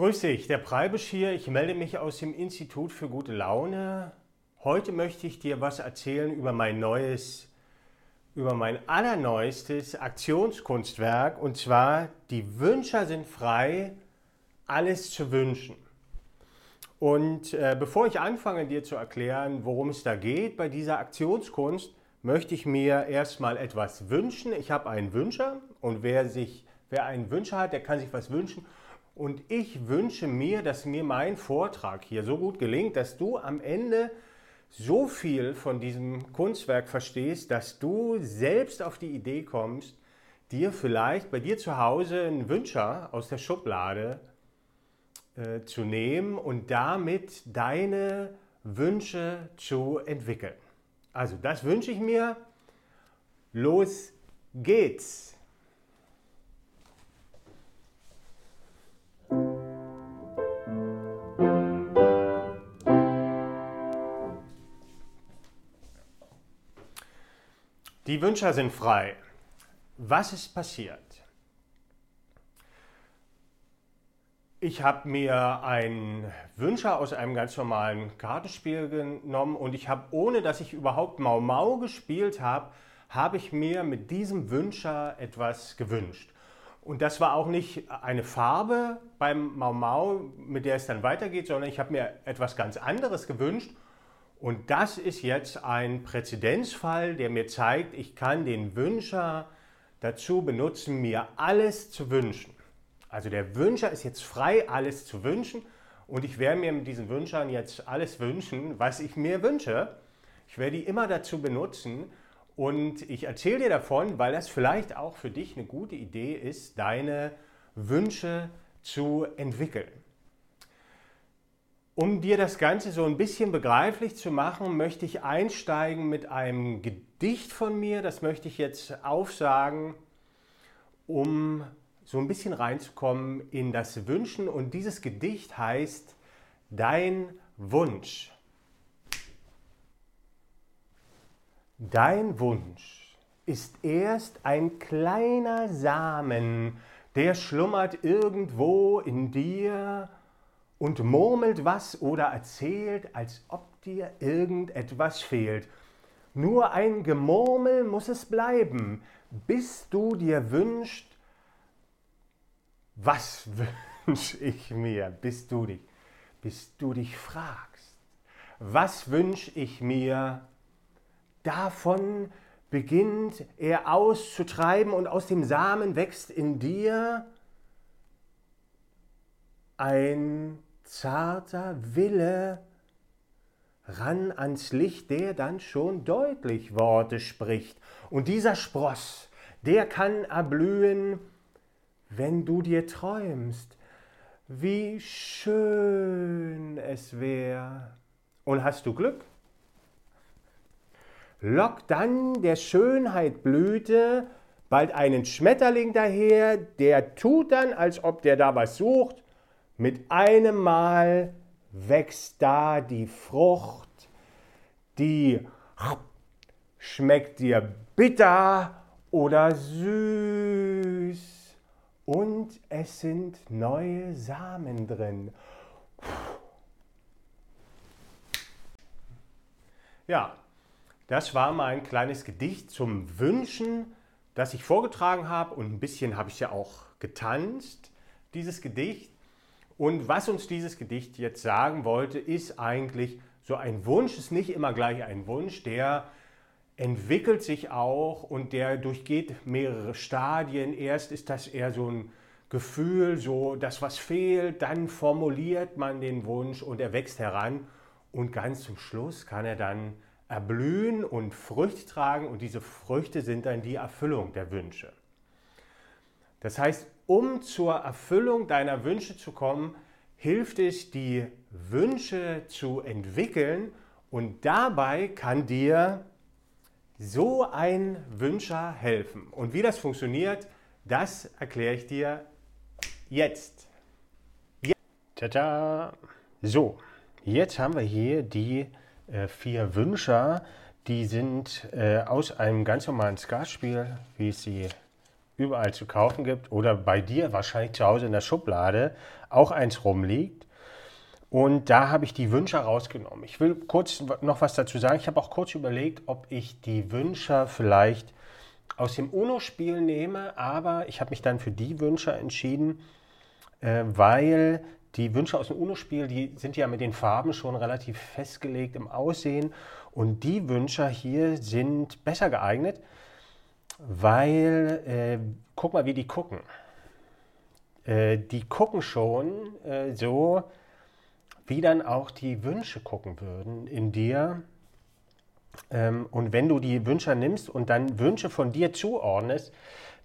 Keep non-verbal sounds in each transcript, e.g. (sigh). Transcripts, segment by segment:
Grüß dich, der Preibisch hier. Ich melde mich aus dem Institut für gute Laune. Heute möchte ich dir was erzählen über mein neues, über mein allerneuestes Aktionskunstwerk und zwar Die Wünscher sind frei, alles zu wünschen. Und äh, bevor ich anfange, dir zu erklären, worum es da geht bei dieser Aktionskunst, möchte ich mir erstmal etwas wünschen. Ich habe einen Wünscher und wer, sich, wer einen Wünscher hat, der kann sich was wünschen. Und ich wünsche mir, dass mir mein Vortrag hier so gut gelingt, dass du am Ende so viel von diesem Kunstwerk verstehst, dass du selbst auf die Idee kommst, dir vielleicht bei dir zu Hause einen Wünscher aus der Schublade äh, zu nehmen und damit deine Wünsche zu entwickeln. Also das wünsche ich mir. Los geht's! Die Wünscher sind frei. Was ist passiert? Ich habe mir einen Wünscher aus einem ganz normalen Kartenspiel genommen und ich habe, ohne dass ich überhaupt Mau Mau gespielt habe, habe ich mir mit diesem Wünscher etwas gewünscht. Und das war auch nicht eine Farbe beim Mau Mau, mit der es dann weitergeht, sondern ich habe mir etwas ganz anderes gewünscht und das ist jetzt ein Präzedenzfall, der mir zeigt, ich kann den Wünscher dazu benutzen, mir alles zu wünschen. Also der Wünscher ist jetzt frei, alles zu wünschen. Und ich werde mir mit diesen Wünschern jetzt alles wünschen, was ich mir wünsche. Ich werde die immer dazu benutzen. Und ich erzähle dir davon, weil das vielleicht auch für dich eine gute Idee ist, deine Wünsche zu entwickeln. Um dir das Ganze so ein bisschen begreiflich zu machen, möchte ich einsteigen mit einem Gedicht von mir. Das möchte ich jetzt aufsagen, um so ein bisschen reinzukommen in das Wünschen. Und dieses Gedicht heißt Dein Wunsch. Dein Wunsch ist erst ein kleiner Samen, der schlummert irgendwo in dir und murmelt was oder erzählt, als ob dir irgendetwas fehlt. Nur ein Gemurmel muss es bleiben, bis du dir wünschst, was (laughs) wünsche ich mir, bis du dich, bis du dich fragst, was wünsche ich mir, davon beginnt er auszutreiben und aus dem Samen wächst in dir ein zarter Wille ran ans Licht, der dann schon deutlich Worte spricht. Und dieser Spross, der kann erblühen, wenn du dir träumst, wie schön es wäre. Und hast du Glück? Lock dann der Schönheit Blüte bald einen Schmetterling daher, der tut dann, als ob der da was sucht, mit einem Mal wächst da die Frucht, die schmeckt dir bitter oder süß. Und es sind neue Samen drin. Ja, das war mein kleines Gedicht zum Wünschen, das ich vorgetragen habe. Und ein bisschen habe ich ja auch getanzt, dieses Gedicht. Und was uns dieses Gedicht jetzt sagen wollte, ist eigentlich, so ein Wunsch ist nicht immer gleich ein Wunsch, der entwickelt sich auch und der durchgeht mehrere Stadien. Erst ist das eher so ein Gefühl, so das, was fehlt, dann formuliert man den Wunsch und er wächst heran und ganz zum Schluss kann er dann erblühen und Früchte tragen und diese Früchte sind dann die Erfüllung der Wünsche. Das heißt, um zur Erfüllung deiner Wünsche zu kommen, hilft es, die Wünsche zu entwickeln und dabei kann dir so ein Wünscher helfen. Und wie das funktioniert, das erkläre ich dir jetzt. Ja. Tada! So, jetzt haben wir hier die äh, vier Wünscher. Die sind äh, aus einem ganz normalen Skatspiel, wie es sie überall zu kaufen gibt oder bei dir wahrscheinlich zu Hause in der Schublade auch eins rumliegt. Und da habe ich die Wünsche rausgenommen. Ich will kurz noch was dazu sagen. Ich habe auch kurz überlegt, ob ich die Wünsche vielleicht aus dem UNO-Spiel nehme, aber ich habe mich dann für die Wünsche entschieden, äh, weil die Wünsche aus dem UNO-Spiel, die sind ja mit den Farben schon relativ festgelegt im Aussehen und die Wünsche hier sind besser geeignet, weil, äh, guck mal, wie die gucken. Äh, die gucken schon äh, so, wie dann auch die Wünsche gucken würden in dir. Ähm, und wenn du die Wünsche nimmst und dann Wünsche von dir zuordnest,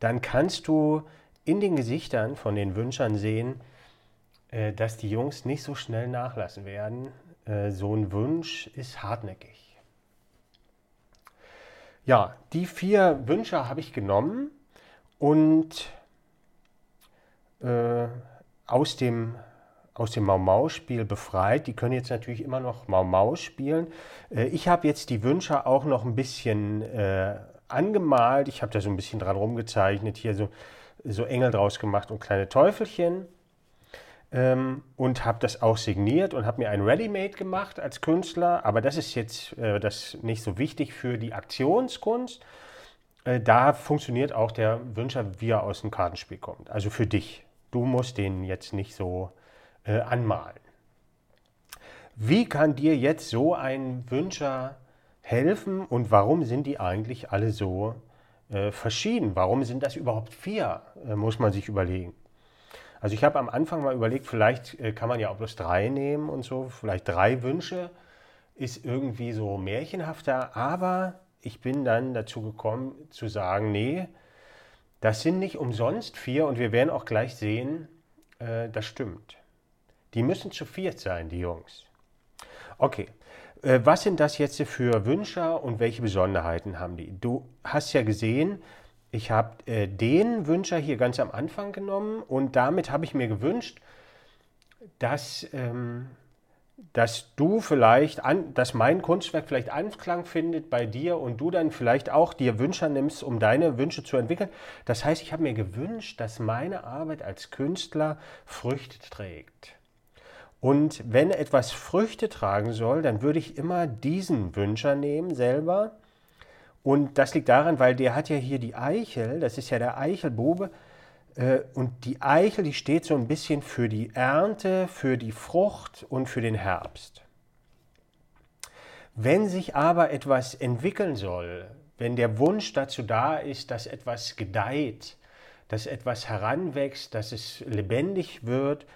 dann kannst du in den Gesichtern von den Wünschern sehen, äh, dass die Jungs nicht so schnell nachlassen werden. Äh, so ein Wunsch ist hartnäckig. Ja, die vier Wünsche habe ich genommen und äh, aus dem, aus dem Mau-Mau-Spiel befreit. Die können jetzt natürlich immer noch Mau-Mau spielen. Äh, ich habe jetzt die Wünsche auch noch ein bisschen äh, angemalt. Ich habe da so ein bisschen dran rumgezeichnet, hier so, so Engel draus gemacht und kleine Teufelchen ähm, und habe das auch signiert und habe mir ein Ready-Made gemacht als Künstler. Aber das ist jetzt äh, das nicht so wichtig für die Aktionskunst. Äh, da funktioniert auch der Wünscher, wie er aus dem Kartenspiel kommt. Also für dich. Du musst den jetzt nicht so äh, anmalen. Wie kann dir jetzt so ein Wünscher helfen und warum sind die eigentlich alle so äh, verschieden? Warum sind das überhaupt vier, äh, muss man sich überlegen. Also ich habe am Anfang mal überlegt, vielleicht äh, kann man ja auch bloß drei nehmen und so, vielleicht drei Wünsche ist irgendwie so märchenhafter, aber ich bin dann dazu gekommen zu sagen, nee, das sind nicht umsonst vier und wir werden auch gleich sehen, äh, das stimmt. Die müssen zu viert sein, die Jungs. Okay, äh, was sind das jetzt für Wünscher und welche Besonderheiten haben die? Du hast ja gesehen, ich habe äh, den Wünscher hier ganz am Anfang genommen und damit habe ich mir gewünscht, dass, ähm, dass du vielleicht, an, dass mein Kunstwerk vielleicht Anklang findet bei dir und du dann vielleicht auch dir Wünsche nimmst, um deine Wünsche zu entwickeln. Das heißt, ich habe mir gewünscht, dass meine Arbeit als Künstler Früchte trägt. Und wenn etwas Früchte tragen soll, dann würde ich immer diesen Wünscher nehmen selber und das liegt daran, weil der hat ja hier die Eichel, das ist ja der Eichelbube. Äh, und die Eichel, die steht so ein bisschen für die Ernte, für die Frucht und für den Herbst. Wenn sich aber etwas entwickeln soll, wenn der Wunsch dazu da ist, dass etwas gedeiht, dass etwas heranwächst, dass es lebendig wird,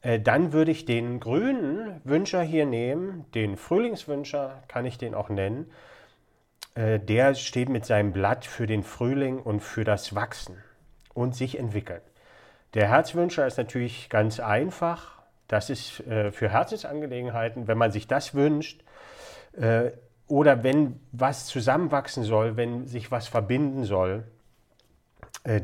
äh, dann würde ich den grünen Wünscher hier nehmen, den Frühlingswünscher kann ich den auch nennen, äh, der steht mit seinem Blatt für den Frühling und für das Wachsen und sich entwickeln. Der Herzwünscher ist natürlich ganz einfach. Das ist äh, für Herzensangelegenheiten, wenn man sich das wünscht äh, oder wenn was zusammenwachsen soll, wenn sich was verbinden soll,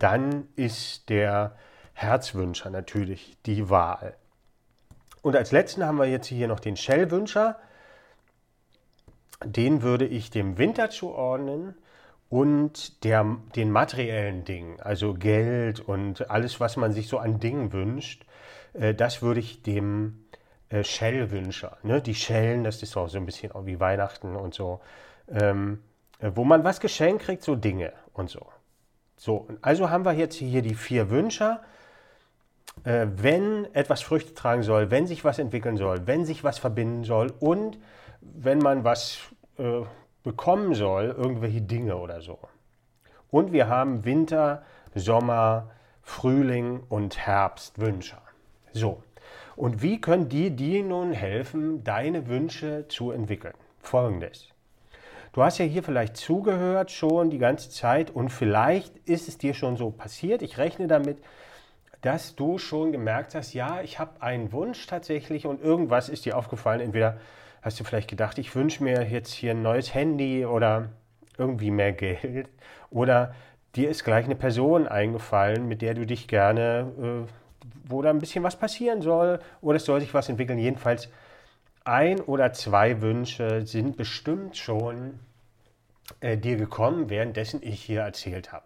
dann ist der Herzwünscher natürlich die Wahl. Und als letzten haben wir jetzt hier noch den Shellwünscher den würde ich dem Winter zuordnen und der, den materiellen Dingen, also Geld und alles, was man sich so an Dingen wünscht, äh, das würde ich dem äh, Shell-Wünscher, ne? die Schellen, das ist auch so ein bisschen auch wie Weihnachten und so, ähm, äh, wo man was geschenkt kriegt, so Dinge und so. So, also haben wir jetzt hier die vier Wünscher. Äh, wenn etwas Früchte tragen soll, wenn sich was entwickeln soll, wenn sich was verbinden soll und wenn man was äh, bekommen soll, irgendwelche Dinge oder so. Und wir haben Winter, Sommer, Frühling und Herbst Wünsche. So. Und wie können die dir nun helfen, deine Wünsche zu entwickeln? Folgendes. Du hast ja hier vielleicht zugehört schon die ganze Zeit und vielleicht ist es dir schon so passiert. Ich rechne damit, dass du schon gemerkt hast, ja, ich habe einen Wunsch tatsächlich und irgendwas ist dir aufgefallen. Entweder hast du vielleicht gedacht, ich wünsche mir jetzt hier ein neues Handy oder irgendwie mehr Geld. Oder dir ist gleich eine Person eingefallen, mit der du dich gerne, äh, wo da ein bisschen was passieren soll oder es soll sich was entwickeln. Jedenfalls ein oder zwei Wünsche sind bestimmt schon äh, dir gekommen, währenddessen ich hier erzählt habe.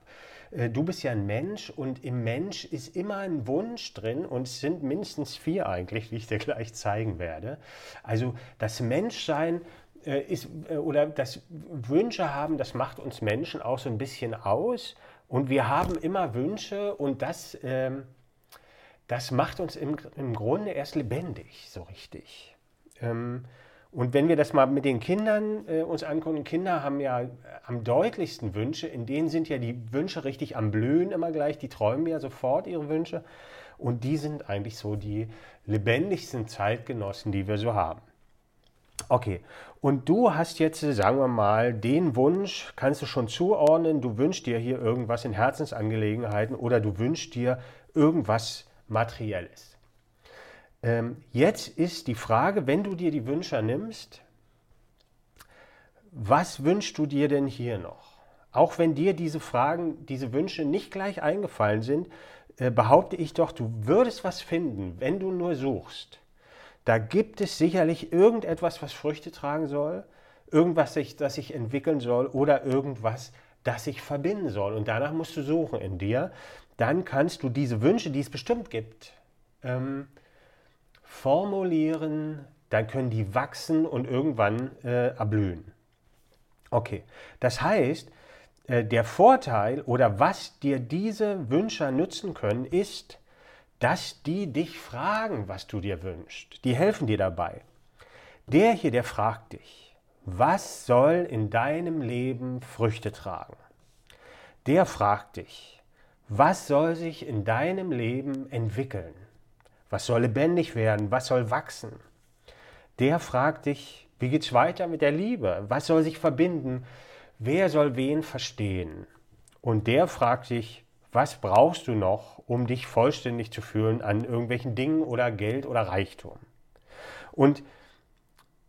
Äh, du bist ja ein Mensch und im Mensch ist immer ein Wunsch drin und es sind mindestens vier eigentlich, wie ich dir gleich zeigen werde. Also das Menschsein äh, ist, äh, oder das Wünsche haben, das macht uns Menschen auch so ein bisschen aus und wir haben immer Wünsche und das, ähm, das macht uns im, im Grunde erst lebendig, so richtig. Ähm, und wenn wir das mal mit den Kindern äh, uns angucken, Kinder haben ja am deutlichsten Wünsche, in denen sind ja die Wünsche richtig am Blühen immer gleich, die träumen ja sofort ihre Wünsche und die sind eigentlich so die lebendigsten Zeitgenossen, die wir so haben. Okay, und du hast jetzt, sagen wir mal, den Wunsch, kannst du schon zuordnen, du wünschst dir hier irgendwas in Herzensangelegenheiten oder du wünschst dir irgendwas Materielles. Ähm, jetzt ist die Frage, wenn du dir die Wünsche nimmst, was wünschst du dir denn hier noch? Auch wenn dir diese Fragen, diese Wünsche nicht gleich eingefallen sind, äh, behaupte ich doch, du würdest was finden, wenn du nur suchst. Da gibt es sicherlich irgendetwas, was Früchte tragen soll, irgendwas, das sich entwickeln soll oder irgendwas, das sich verbinden soll. Und danach musst du suchen in dir. Dann kannst du diese Wünsche, die es bestimmt gibt, ähm, formulieren, dann können die wachsen und irgendwann äh, erblühen. Okay, das heißt, äh, der Vorteil oder was dir diese Wünsche nützen können, ist, dass die dich fragen, was du dir wünschst. Die helfen dir dabei. Der hier, der fragt dich, was soll in deinem Leben Früchte tragen? Der fragt dich, was soll sich in deinem Leben entwickeln? Was soll lebendig werden? Was soll wachsen? Der fragt dich, wie geht's weiter mit der Liebe? Was soll sich verbinden? Wer soll wen verstehen? Und der fragt dich, was brauchst du noch, um dich vollständig zu fühlen an irgendwelchen Dingen oder Geld oder Reichtum? Und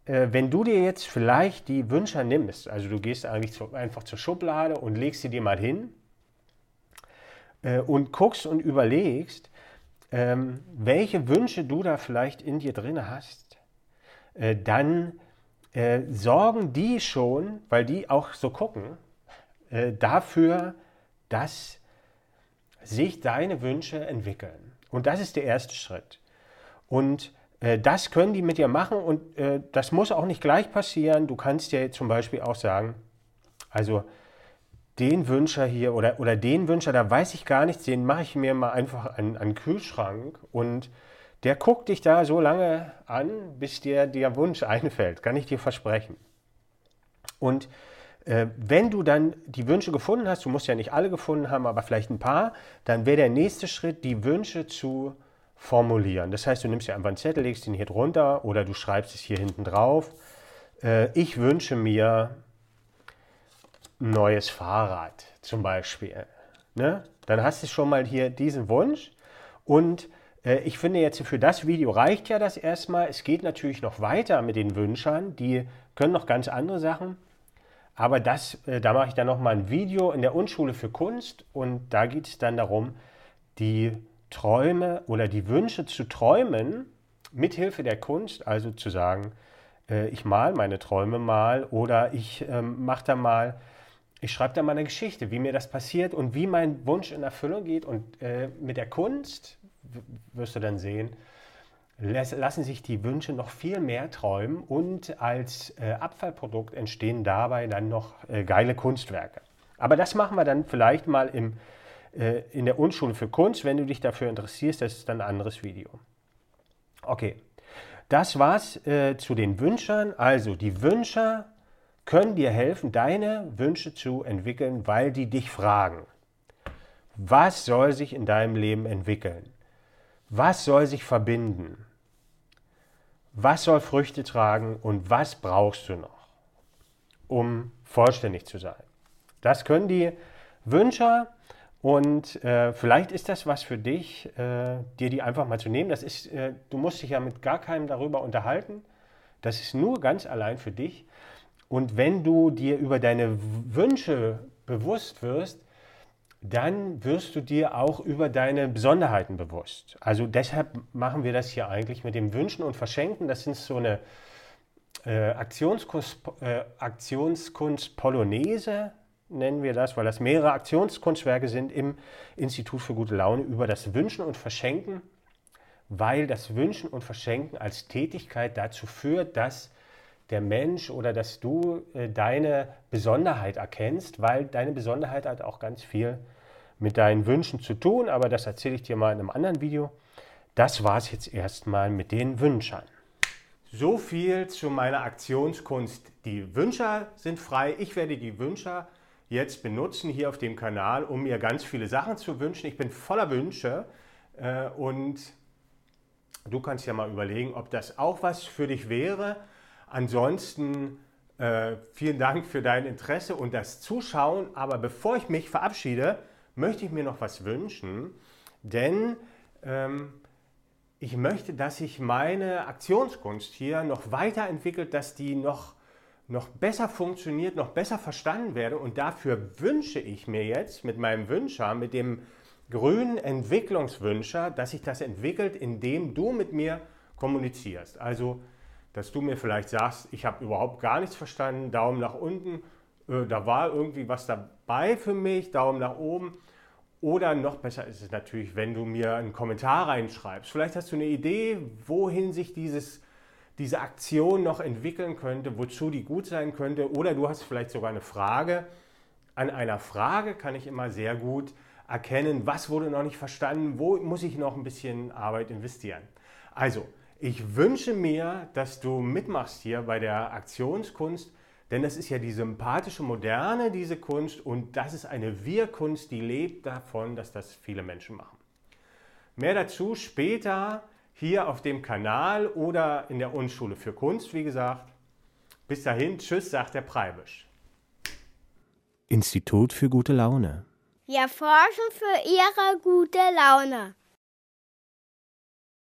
äh, wenn du dir jetzt vielleicht die Wünsche nimmst, also du gehst eigentlich zu, einfach zur Schublade und legst sie dir mal hin äh, und guckst und überlegst, ähm, welche Wünsche du da vielleicht in dir drin hast, äh, dann äh, sorgen die schon, weil die auch so gucken, äh, dafür, dass sich deine Wünsche entwickeln. Und das ist der erste Schritt. Und äh, das können die mit dir machen und äh, das muss auch nicht gleich passieren. Du kannst ja zum Beispiel auch sagen, also den Wünscher hier oder, oder den Wünscher, da weiß ich gar nichts, den mache ich mir mal einfach an, an den Kühlschrank und der guckt dich da so lange an, bis dir der Wunsch (laughs) einfällt, kann ich dir versprechen. Und äh, wenn du dann die Wünsche gefunden hast, du musst ja nicht alle gefunden haben, aber vielleicht ein paar, dann wäre der nächste Schritt, die Wünsche zu formulieren. Das heißt, du nimmst dir einfach einen Zettel, legst ihn hier drunter oder du schreibst es hier hinten drauf. Äh, ich wünsche mir ein neues Fahrrad zum Beispiel. Ne? Dann hast du schon mal hier diesen Wunsch und äh, ich finde jetzt für das Video reicht ja das erstmal. Es geht natürlich noch weiter mit den Wünschern, die können noch ganz andere Sachen. Aber das, äh, da mache ich dann noch mal ein Video in der Unschule für Kunst und da geht es dann darum, die Träume oder die Wünsche zu träumen, mithilfe der Kunst, also zu sagen, äh, ich mal meine Träume mal oder ich ähm, mache da mal ich schreibe da mal eine Geschichte, wie mir das passiert und wie mein Wunsch in Erfüllung geht. Und äh, mit der Kunst, wirst du dann sehen, lassen sich die Wünsche noch viel mehr träumen und als äh, Abfallprodukt entstehen dabei dann noch äh, geile Kunstwerke. Aber das machen wir dann vielleicht mal im, äh, in der Unschule für Kunst. Wenn du dich dafür interessierst, das ist dann ein anderes Video. Okay, das war's äh, zu den Wünschern. Also die Wünscher können dir helfen, deine Wünsche zu entwickeln, weil die dich fragen. Was soll sich in deinem Leben entwickeln? Was soll sich verbinden? Was soll Früchte tragen und was brauchst du noch, um vollständig zu sein? Das können die Wünscher und äh, vielleicht ist das was für dich, äh, dir die einfach mal zu nehmen. Das ist, äh, du musst dich ja mit gar keinem darüber unterhalten. Das ist nur ganz allein für dich. Und wenn du dir über deine Wünsche bewusst wirst, dann wirst du dir auch über deine Besonderheiten bewusst. Also deshalb machen wir das hier eigentlich mit dem Wünschen und Verschenken. Das ist so eine äh, Aktionskunst, äh, Aktionskunst Polonaise, nennen wir das, weil das mehrere Aktionskunstwerke sind im Institut für gute Laune über das Wünschen und Verschenken, weil das Wünschen und Verschenken als Tätigkeit dazu führt, dass der Mensch oder dass du äh, deine Besonderheit erkennst, weil deine Besonderheit hat auch ganz viel mit deinen Wünschen zu tun, aber das erzähle ich dir mal in einem anderen Video. Das war es jetzt erstmal mit den Wünschern. So viel zu meiner Aktionskunst. Die Wünscher sind frei. Ich werde die Wünscher jetzt benutzen hier auf dem Kanal, um mir ganz viele Sachen zu wünschen. Ich bin voller Wünsche äh, und du kannst ja mal überlegen, ob das auch was für dich wäre. Ansonsten äh, vielen Dank für dein Interesse und das Zuschauen. Aber bevor ich mich verabschiede, möchte ich mir noch was wünschen, denn ähm, ich möchte, dass sich meine Aktionskunst hier noch weiterentwickelt, dass die noch, noch besser funktioniert, noch besser verstanden werde. Und dafür wünsche ich mir jetzt mit meinem Wünscher, mit dem grünen Entwicklungswünscher, dass sich das entwickelt, indem du mit mir kommunizierst. Also, dass du mir vielleicht sagst, ich habe überhaupt gar nichts verstanden, Daumen nach unten, äh, da war irgendwie was dabei für mich, Daumen nach oben. Oder noch besser ist es natürlich, wenn du mir einen Kommentar reinschreibst. Vielleicht hast du eine Idee, wohin sich dieses, diese Aktion noch entwickeln könnte, wozu die gut sein könnte. Oder du hast vielleicht sogar eine Frage. An einer Frage kann ich immer sehr gut erkennen, was wurde noch nicht verstanden, wo muss ich noch ein bisschen Arbeit investieren. Also, ich wünsche mir, dass du mitmachst hier bei der Aktionskunst denn das ist ja die sympathische Moderne, diese Kunst, und das ist eine Wir-Kunst, die lebt davon, dass das viele Menschen machen. Mehr dazu später hier auf dem Kanal oder in der Unschule für Kunst, wie gesagt. Bis dahin, tschüss, sagt der Preibisch. Institut für gute Laune. Wir forschen für Ihre gute Laune.